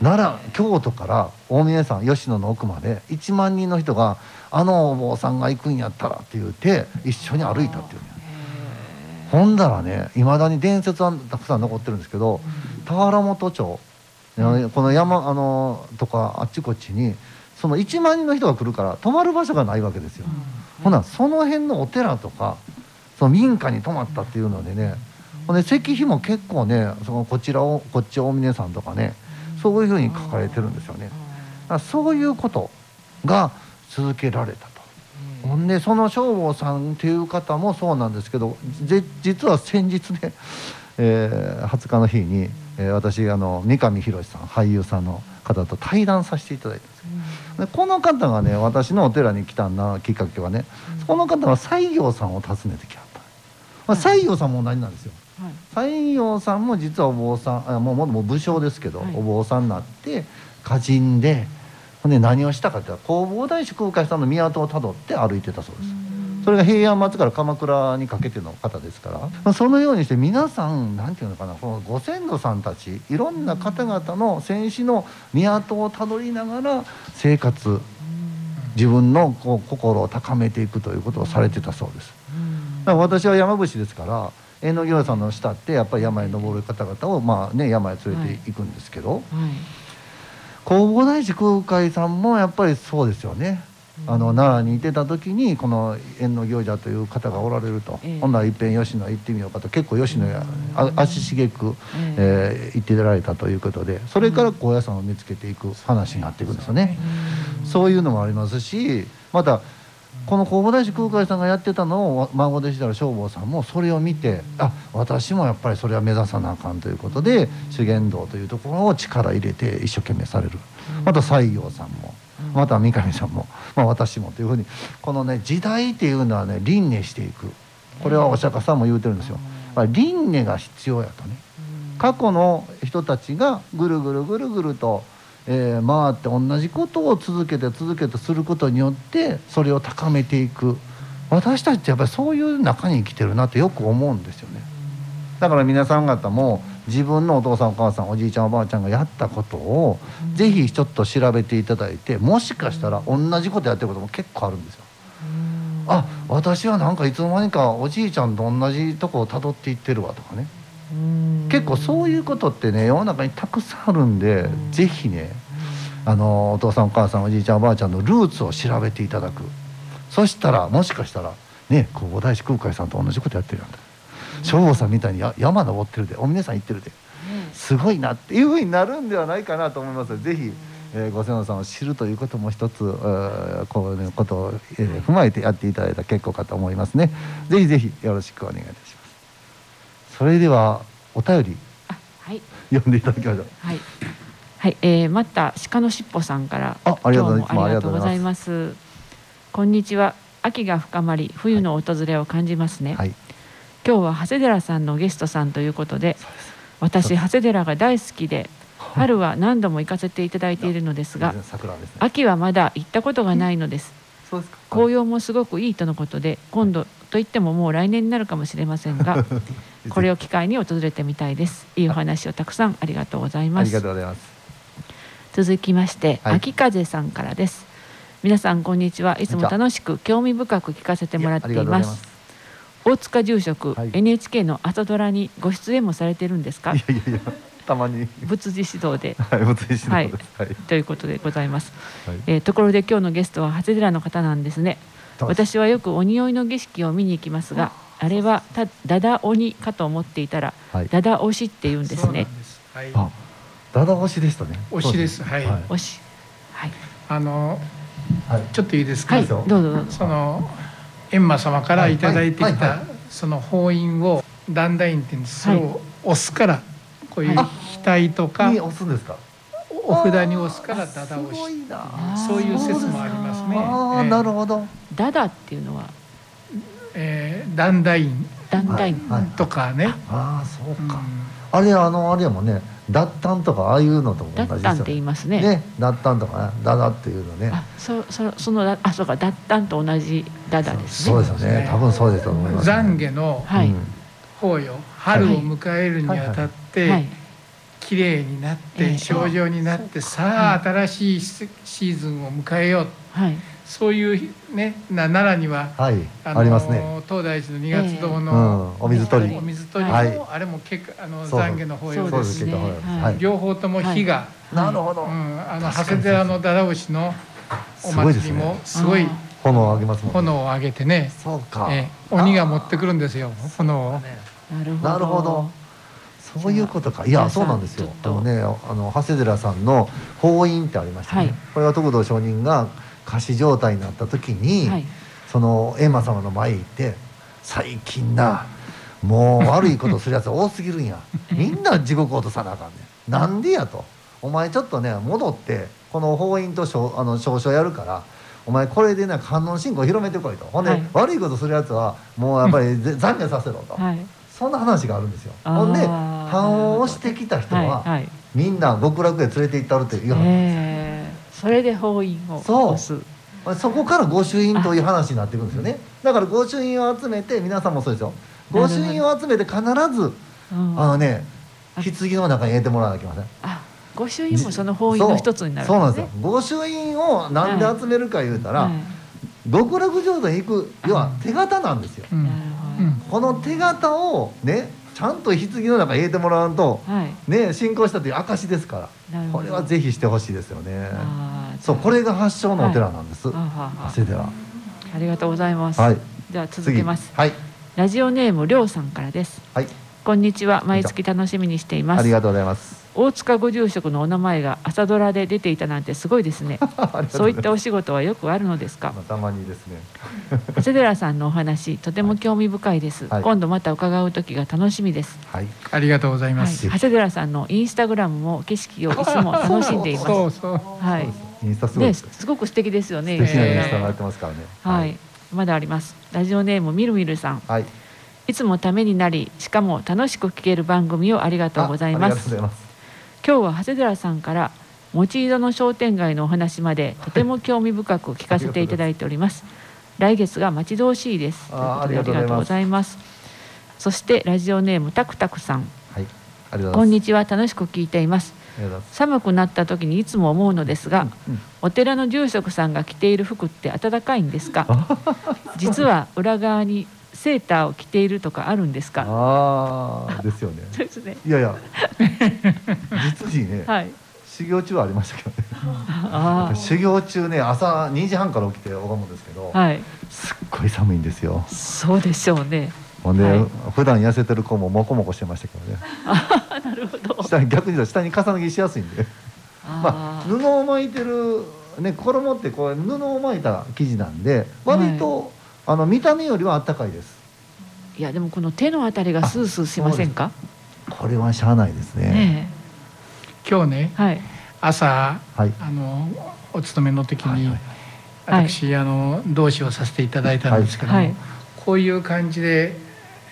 奈良京都から大峰山吉野の奥まで1万人の人があのお坊さんが行くんやったらって言って一緒に歩いたっていうね。ほんだらねいまだに伝説はたくさん残ってるんですけど田原本町。この山あのとかあっちこっちにその1万人の人が来るから泊まる場所がないわけですよ。うん、ほなその辺のお寺とかその民家に泊まったっていうのでねほんで石碑も結構ねそのこちらをこっち大峰さんとかねそういうふうに書かれてるんですよね。そういうことが続けられたと。ほんでその消防さんっていう方もそうなんですけど実は先日ね、えー、20日の日に、えー、私あの三上博さん俳優さんの方と対談させていただいたんですよ。でこの方がね私のお寺に来たなきっかけはね、うん、この方は西行さんを訪ねてきはった、まあ、西行さんも同じなんですよ、はい、西行さんも実はお坊さんあもうもう武将ですけど、はい、お坊さんになって歌人でほんで何をしたかっていうと弘法大師空海さんの港をたどって歩いてたそうです、それが平安末から鎌倉にかけての方ですから、まあ、そのようにして皆さん何て言うのかなこのご先祖さんたちいろんな方々の戦死の港をたどりながら生活自分のこう心を高めていくということをされてたそうです。だから私は山伏ですから縁の行さんの下ってやっぱり山へ登る方々をまあね山へ連れていくんですけど、はいはい、弘法大師空海さんもやっぱりそうですよね。あの奈良にいてた時にこの縁の行者という方がおられると、えー、ほんならいっぺん吉野へ行ってみようかと。結構吉野や足しげく、えー、行ってられたということで。それから高野山を見つけていく話になっていくんですよね。そういうのもありますしまたこの弘法大師空海さんがやってたのを孫弟子である消防さんもそれを見てあ私もやっぱりそれは目指さなあかんということで修験道というところを力入れて一生懸命される。また西行さんもまた三上さんも、まあ、私もというふうにこのね時代っていうのはね輪廻していく。これはお釈迦さんも言うてるんですよ。輪廻が必要やとね。過去の人たちがぐるぐるぐるぐると、えー、回って同じことを続けて続けてすることによってそれを高めていく。私たちってやっぱりそういう中に生きてるなってよく思うんですよね。だから皆さん方も自分のお父さんお母さんおじいちゃんおばあちゃんがやったことを是非ちょっと調べていただいてもしかしたら同じことやってることも結構あるんですよ。あ私はなんかいつの間にかおじいちゃんと同じとこをたどっていってるわとかね。結構そういうことってね世の中にたくさんあるんで是非ねあのお父さんお母さんおじいちゃんおばあちゃんのルーツを調べていただく。そしたらもしかしたらね久保大師空海さんと同じことやってるんだ省吾さんみたいに山登ってるでお峰さん行ってるですごいなっていうふうになるんではないかなと思います。ぜひ、えー、ご先祖さんを知るということも一つこういうことを、えー、踏まえてやっていただいた結構かと思いますね。ぜひぜひよろしくお願いいたします。それではお便り、はい、読んでいただきましょう。はい。はい、えー、また鹿のしっぽさんからあありがとうございます。こんにちは。秋が深まり冬の訪れを感じますね、はい今日は長谷寺さんのゲストさんということで私長谷寺が大好きで春は何度も行かせていただいているのですが、秋はまだ行ったことがないのです。紅葉もすごくいいとのことで今度といってももう来年になるかもしれませんが <laughs> これを機会に訪れてみたいです。いいお話をたくさんありがとうございます。続きまして、秋風さんからです。皆さんこんにちは。いつも楽しく興味深く聞かせてもらっています大塚住職、はい、NHK の朝ドラにご出演もされてるんですか？いやいやいやたまに。仏事指導で、はい、仏事指導はい、ということでございます、はい、えー、ところで今日のゲストは長谷寺の方なんですね。私はよく鬼追いの儀式を見に行きますがあれはたダダ鬼かと思っていたら、はい、ダダ押しって言うんですね。はい、ダダ押しでしたね。押しです。はい、押し。はい。あの、はい、ちょっといいですか、はい、どうぞどうぞ。その閻魔様から頂い。てきたその法印を段々院って言うんですそれを押すからこういう額とか押すんですか？お札に押すからダダ押し。そういう説もありますね。ああ、なるほど。ダダっていうのは？えー、段々院段々院とかね、ああそうか、あれあのあれやもんね。脱炭とかああいうのと同じですよね。脱って言いますね。ね、脱炭とかね、ダダっていうのね。あ、そそそのあそうか。脱炭と同じダダですね。そうですよね。多分そうですと思います、ね。懺悔の法要、春を迎えるにあたって、はい。綺麗になって症状になって、さあ新しいシーズンを迎えよう。はい。そういうね奈良には、はい、ありますね。東大寺の二月堂の、お水取り。お水取りも、あれも結構あの懺悔の法要です、ね。はい、両方とも火が、なるほど、うん、あの長谷寺のだだ牛のお祭りもすごい炎を上げますもん、炎を上げてね。そうか、え鬼が持ってくるんですよ。炎を。なるほど。そういうことか。いやそうなんですよ。あのねあの長谷寺さんの法印ってありましたね、これは徳道上人が仮死状態になった時に、はい、その閻魔様の前行って「最近なもう悪いことするやつ多すぎるんや。<laughs> みんな地獄落とさなあかんねん。なんでや」と「お前ちょっとね戻ってこの法院とあの証書やるから」お前これでな観音信仰広めてこいと。ほんで、はい、悪いことするやつはもうやっぱり懺悔させろと、はい、そんな話があるんですよ。ほんで反応してきた人は、はいはい、みんな極楽へ連れて行ったるという話それで法院をそう。そこから御朱印という話になっていくんですよね。だから御朱印を集めて皆さんもそうですよ。御朱印を集めて必ず、あのね棺の中に入れてもらわなきゃいけません。あ御朱印もその法院の一つになる、ね、そうなんですよ。御朱印をなんで集めるか言うたら、はいはい、極楽浄土に行く要は手形なんですよ、うん、この手形をねちゃんと棺の中に入れてもらわんと、はい、ね信仰したという証ですからこれはぜひしてほしいですよね。そうこれが発祥のお寺なんです、はい、寺。ありがとうございます、はい、じゃあ続けます。はい。ラジオネームりょうさんからです。はい。こんにちは。毎月楽しみにしています。ありがとうございます大塚ご住職のお名前が朝ドラで出ていたなんてすごいですね。<laughs> そういったお仕事はよくあるのですか？たまにですね。<laughs> 長谷寺さんのお話とても興味深いです、はい、今度また伺う時が楽しみです。はい。ありがとうございます、はい、長谷寺さんのインスタグラムも景色をいつも楽しんでいます。そうそう。はい。インスタすごい。すごく素敵ですよね。素敵なインスタがやってますからね。はい、まだあります。ラジオネームみるみるさん。はい。いつもためになりしかも楽しく聞ける番組をありがとうございます今日は長谷寺さんから持ち色の商店街のお話までとても興味深く聞かせていただいております。来月が待ち遠しいです。ということでありがとうございます。そしてラジオネームたくたくさん。はい、こんにちは楽しく聞いています。寒くなった時にいつも思うのですが、うんうん、お寺の住職さんが着ている服って暖かいんですか？<laughs> 実は裏側にセーターを着ているとかあるんですか？ああ、ですよね。<laughs> ですね。いやいや。<laughs> 実にね。はい。修行中はありましたけどね。修行中ね、朝2時半から起きて拝むんですけど。はい。すっごい寒いんですよ。そうでしょうね。ほんで、はい、普段痩せてる子ももこもこしてましたけどね。あなるほど。下に逆に下に重ね着しやすいんで。まあ布を巻いてるね衣ってこう布を巻いた生地なんで割と、あの見た目よりは暖かいです。いやでもこの手のあたりがスースーしませんか？これはしゃあないですね、ね、今日ね、はい、朝、はい、あのお勤めの時に、はいはい私、あの同志をさせていただいたんですけども、こういう感じで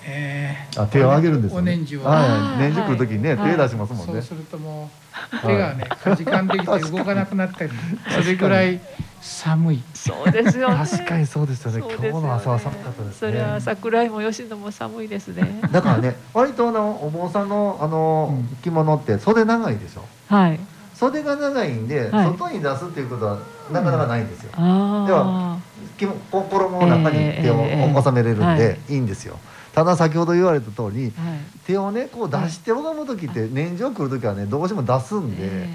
えー、あ手を上げるんです、ね、お年次を、はい、年次来る時にね、はい、手出しますもんね、そうするともう手がねかじかんできて動かなくなったりそれぐらい寒い。そうですよ、ね、確かにそうですよね、ね、今日の朝は寒かったです、ね、それは桜井も吉野も寒いですね。だからね割とあのお坊さんのあの着物って袖長いでしょはい。袖が長いんで、外に出すっていうことはなかなかないんですよ、では衣の中に手を収めれるんでいいんですよ、ただ先ほど言われた通り、手をねこう出して拝む時って年中来る時はねどうしても出すんで、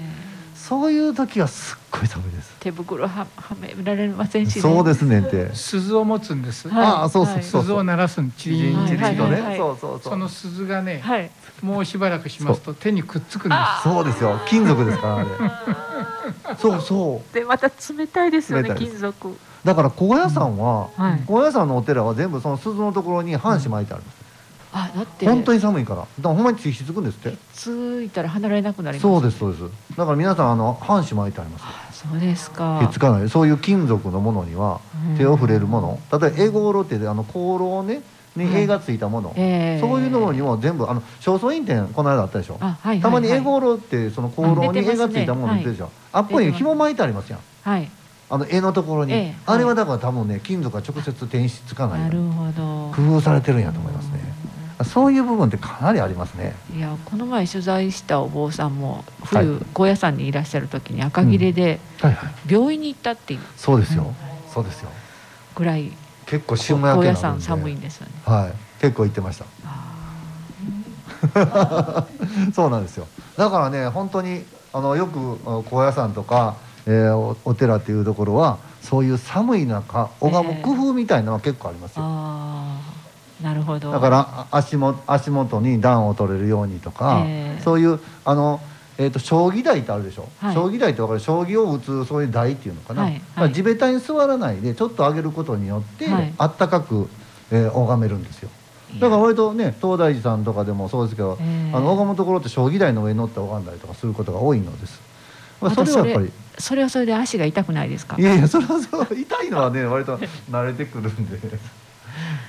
そういう時はすっごい寒いです。手袋ははめられませんし、ね、そうですねって。鈴を持つんです、はい、ああそうそうそう。鈴を鳴らすんチリンチリンとね、はい、そうそうその鈴がね、はい、もうしばらくしますと手にくっつくんです。そうですよ。金属ですからね <laughs> そうそう。でまた冷たいですよね金属だから高野山は、うん。はい、高野山のお寺は全部その鈴のところに半紙巻いてあるんです、うん、あだって。本当に寒いから。だからほんまにひつくんですって。ついたら離れなくなります、ね、そうですそうです。だから皆さんあの半紙巻いてあります。そうですか。ひっつかない。そういう金属のものには手を触れるもの、例えばエゴーロってあの香炉をねに絵がついたもの、はいえ。ー、そういうのにも全部あの正倉院展この間あったでしょ、はいはいはい、たまに絵ゴロってその香炉に絵がついたもの出てるでしょ、ね、あっこに紐巻いてありますやん、はい、あの絵のところに、えー、あれはだから多分ね金属が直接転出つかないな。るほど。工夫されてるんやと思いますね。そういう部分ってかなりありますね。いやこの前取材したお坊さんも冬、高野山にいらっしゃる時に赤切れで病院に行ったっていう、うんはいはい、そうですよ、そうですよ。ぐらい結構霜焼けなんで。さん寒いんですよね。はい。結構行ってました。<laughs> そうなんですよ。だからね本当にあのよく高野山とか、えー、おお寺っていうところはそういう寒い中拝む工夫みたいなのは結構ありますよ、えー、なるほど。だから足も足元に暖を取れるようにとか、えー、そういうあのえーと、将棋台ってあるでしょ、はい、将棋台って分かる？将棋を打つそういう台っていうのかな、はいはい、地べたに座らないでちょっと上げることによって、はい、あったかく、えー、拝めるんですよ。だから割とね東大寺さんとかでもそうですけど、えー、あの拝むところって将棋台の上に乗って拝んだりとかすることが多いのです、まあ、それはやっぱり。それはそれで足が痛くないですか？いやいやそれはそう痛いのはね割と <laughs> 慣れてくるんで。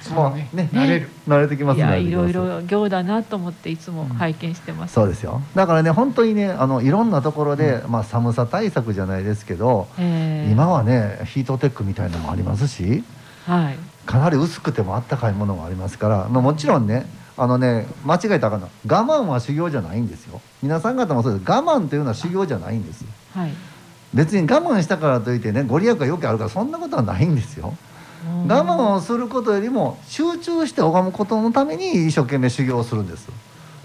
そうね。ね慣れる。慣れてきますねいろいろ行だなと思っていつも拝見してます、そうですよ。だからね本当にねあのいろんなところで、まあ寒さ対策じゃないですけど、今はねヒートテックみたいなのもありますし、はい、かなり薄くてもあったかいものがありますから、まあ、もちろんねあのね間違えたらあかんの。我慢は修行じゃないんですよ。皆さん方もそうです。我慢というのは修行じゃないんです、はい、別に我慢したからといってねご利益がよくあるからそんなことはないんですよ。我慢をすることよりも集中して拝むことのために一生懸命修行をするんです。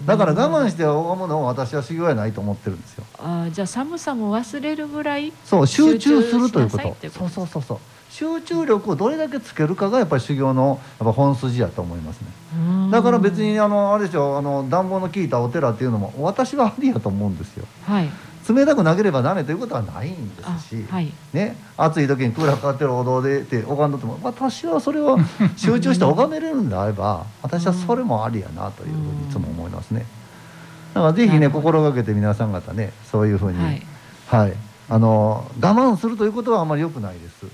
だから我慢して拝むのを私は修行やないと思ってるんですよ。あじゃあ寒さも忘れるぐらいそう集中するということ。そうそうそうそう集中力をどれだけつけるかがやっぱり修行のやっぱ本筋やと思いますね。だから別にあのあれでしょあの暖房の効いたお寺っていうのも私はありやと思うんですよ。はい。冷たくなければなれということはないんですし、はい、ね、暑い時にクーラーかかってるお堂でって拝んどっても私はそれを <laughs> 集中して拝めれるんであれば私はそれもありやなというふうにいつも思いますね。だからぜひね心がけて皆さん方ねそういうふうに、はい、はい、あの我慢するということはあまり良くないです。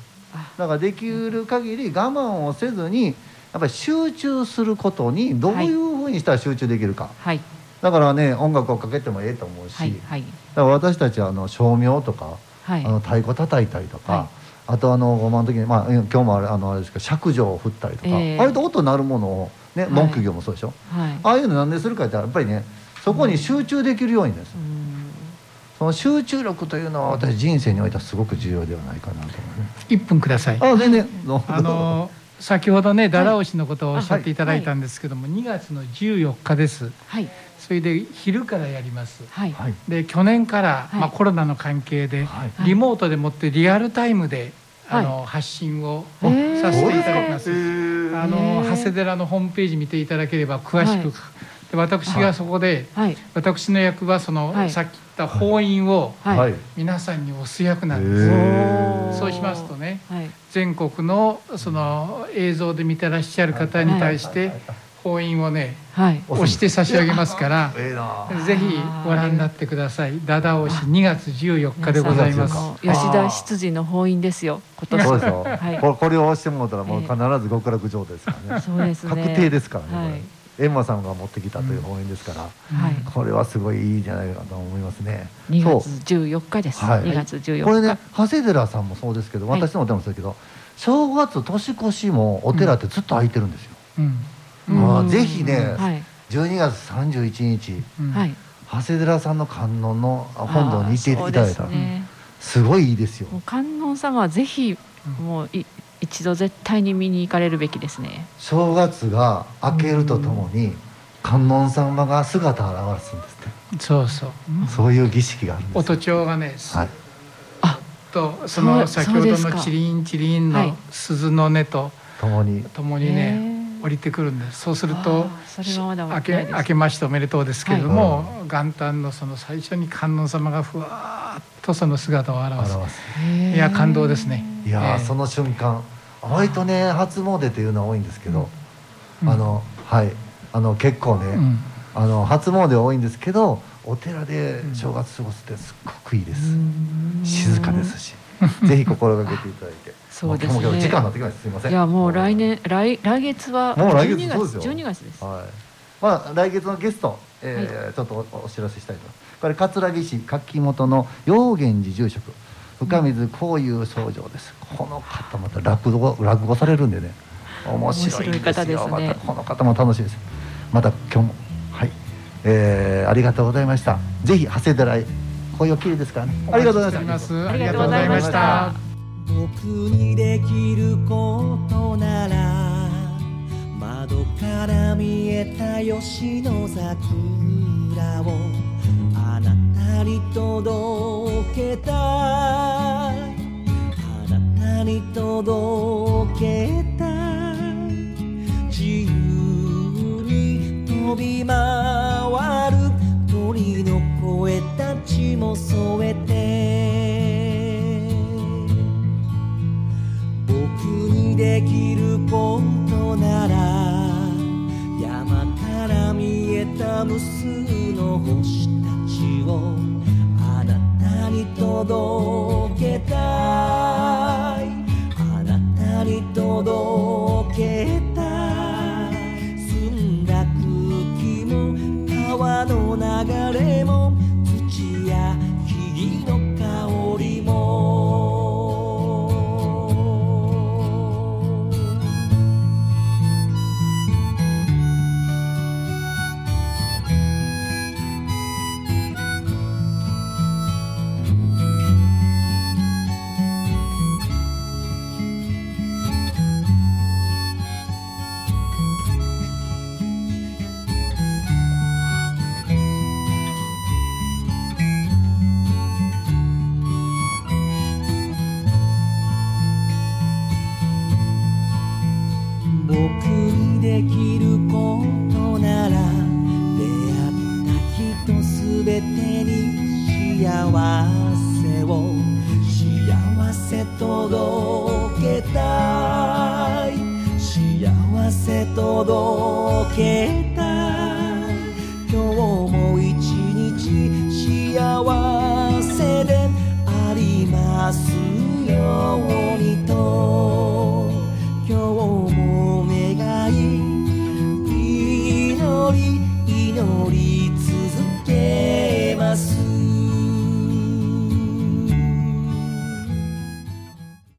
だからできる限り我慢をせずにやっぱり集中することにどういうふうにしたら集中できるか。はい。だからね音楽をかけてもええと思うし、はいはい、だから私たちはあの照明とか、はい、あの太鼓叩いたりとか、はい、あとあのごまの時に、まあ、今日もあれあのあれですけど尺状を振ったりとか、えー、あれと音鳴るものを、ね、文句業もそうでしょ、はい、ああいうのなんでするかってやっぱりねそこに集中できるようにです、うん、その集中力というのは私人生においてはすごく重要ではないかなと思います。1分ください。あ全然あの先ほどねだらおしのことをおっしゃっていただいたんですけども、はい、2月の14日です。はい。それで昼からやります、はい、で去年から、まあ、コロナの関係で、リモートでもってリアルタイムで、あの発信をさせていただきます。あの長谷寺のホームページ見ていただければ詳しく、で私がそこで、私の役はその、さっき言った法印を皆さんに押す役なんです。そうしますとね、全国のその映像で見てらっしゃる方に対して、婚姻をね、はい、押して差し上げますから、<laughs> ぜひご覧になってください。ダダ押し2月14日でございます。吉田執事の法院ですよ。今年。そうですよ。はい、これを押してもらったらもう必ず極楽城ですからね。そうですね。確定ですからね。エンマさんが持ってきたという法院ですから、これはすごいいいんじゃないかと思いますね。2月14日です。は2月14日。これね、長谷寺さんもそうですけど、私のお寺もそうですけど、正月年越しもお寺ってずっと開いてるんですよ。うん。まあ、ぜひね、はい、12月31日、はい、長谷寺さんの観音の本堂に行っていただいたらすごいいいですよ。観音様はぜひもうい一度絶対に見に行かれるべきですね。正月が明けるとともに、観音様が姿を現すんですって。そうそう、そういう儀式があるんです。音調がね、はい、あとその先ほどのチリンチリンの鈴の音と共に。共にね降りてくるんです。そうすると明け明けましておめでとうですけれども、はい、元旦のその最初に観音様がふわっとその姿を表す。いや感動ですね。いや、その瞬間割とね初詣というのは多いんですけど、うん、あのはいあの結構ね、うん、あの初詣多いんですけどお寺で正月過ごすってすっごくいいです、静かですし <laughs> ぜひ心がけていただいてそうですね。時間なってきました。すみません。いやもう来年来来月はもう来月そうですよ。12月です、はい、まあ来月のゲスト、えー、はい、ちょっとお知らせしたいと。これ桂木市柿本の陽源寺住職。深水幸雄僧正です、この方また落語落語されるんでね。面白いんですよ。ですね、またこの方も楽しいです。また今日も。はい、えー、ありがとうございました。ぜひ長谷寺へ。紅葉綺麗ですからね。ありがとうございます。ありがとうございました僕にできることなら窓から見えた吉野桜をあなたに届けたい。あなたに届けたい。自由に飛び回る鳥の声たちも添えてできることなら山から見えた無数の星たちをあなたに届けたい。あなたに届